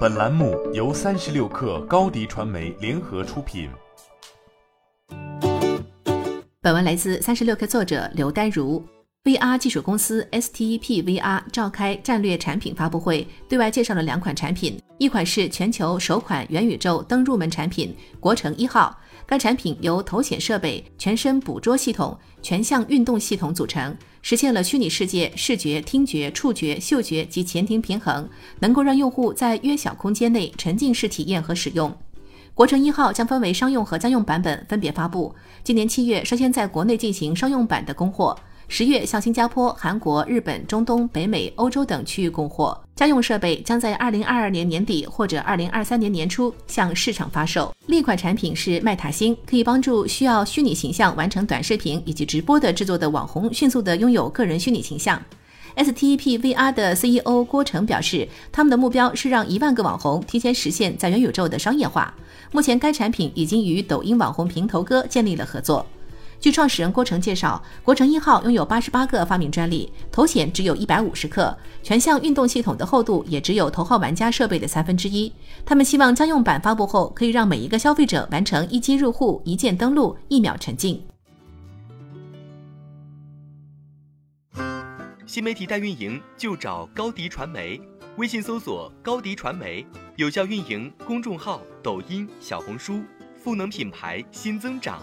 本栏目由三十六氪高低传媒联合出品。本文来自三十六氪作者刘丹如。VR 技术公司 STEP VR 召开战略产品发布会，对外介绍了两款产品，一款是全球首款元宇宙登入门产品“国城一号”。该产品由头显设备、全身捕捉系统、全向运动系统组成，实现了虚拟世界视觉、听觉、触觉、嗅觉及前庭平衡，能够让用户在约小空间内沉浸式体验和使用。国城一号将分为商用和家用版本分别发布，今年七月率先在国内进行商用版的供货。十月向新加坡、韩国、日本、中东、北美、欧洲等区域供货，家用设备将在二零二二年年底或者二零二三年年初向市场发售。另一款产品是麦塔星，可以帮助需要虚拟形象完成短视频以及直播的制作的网红迅速的拥有个人虚拟形象。STEP VR 的 CEO 郭成表示，他们的目标是让一万个网红提前实现在元宇宙的商业化。目前，该产品已经与抖音网红平头哥建立了合作。据创始人郭成介绍，国成一号拥有八十八个发明专利，头显只有一百五十克，全向运动系统的厚度也只有头号玩家设备的三分之一。他们希望家用版发布后，可以让每一个消费者完成一机入户、一键登录、一秒沉浸。新媒体代运营就找高迪传媒，微信搜索高迪传媒，有效运营公众号、抖音、小红书，赋能品牌新增长。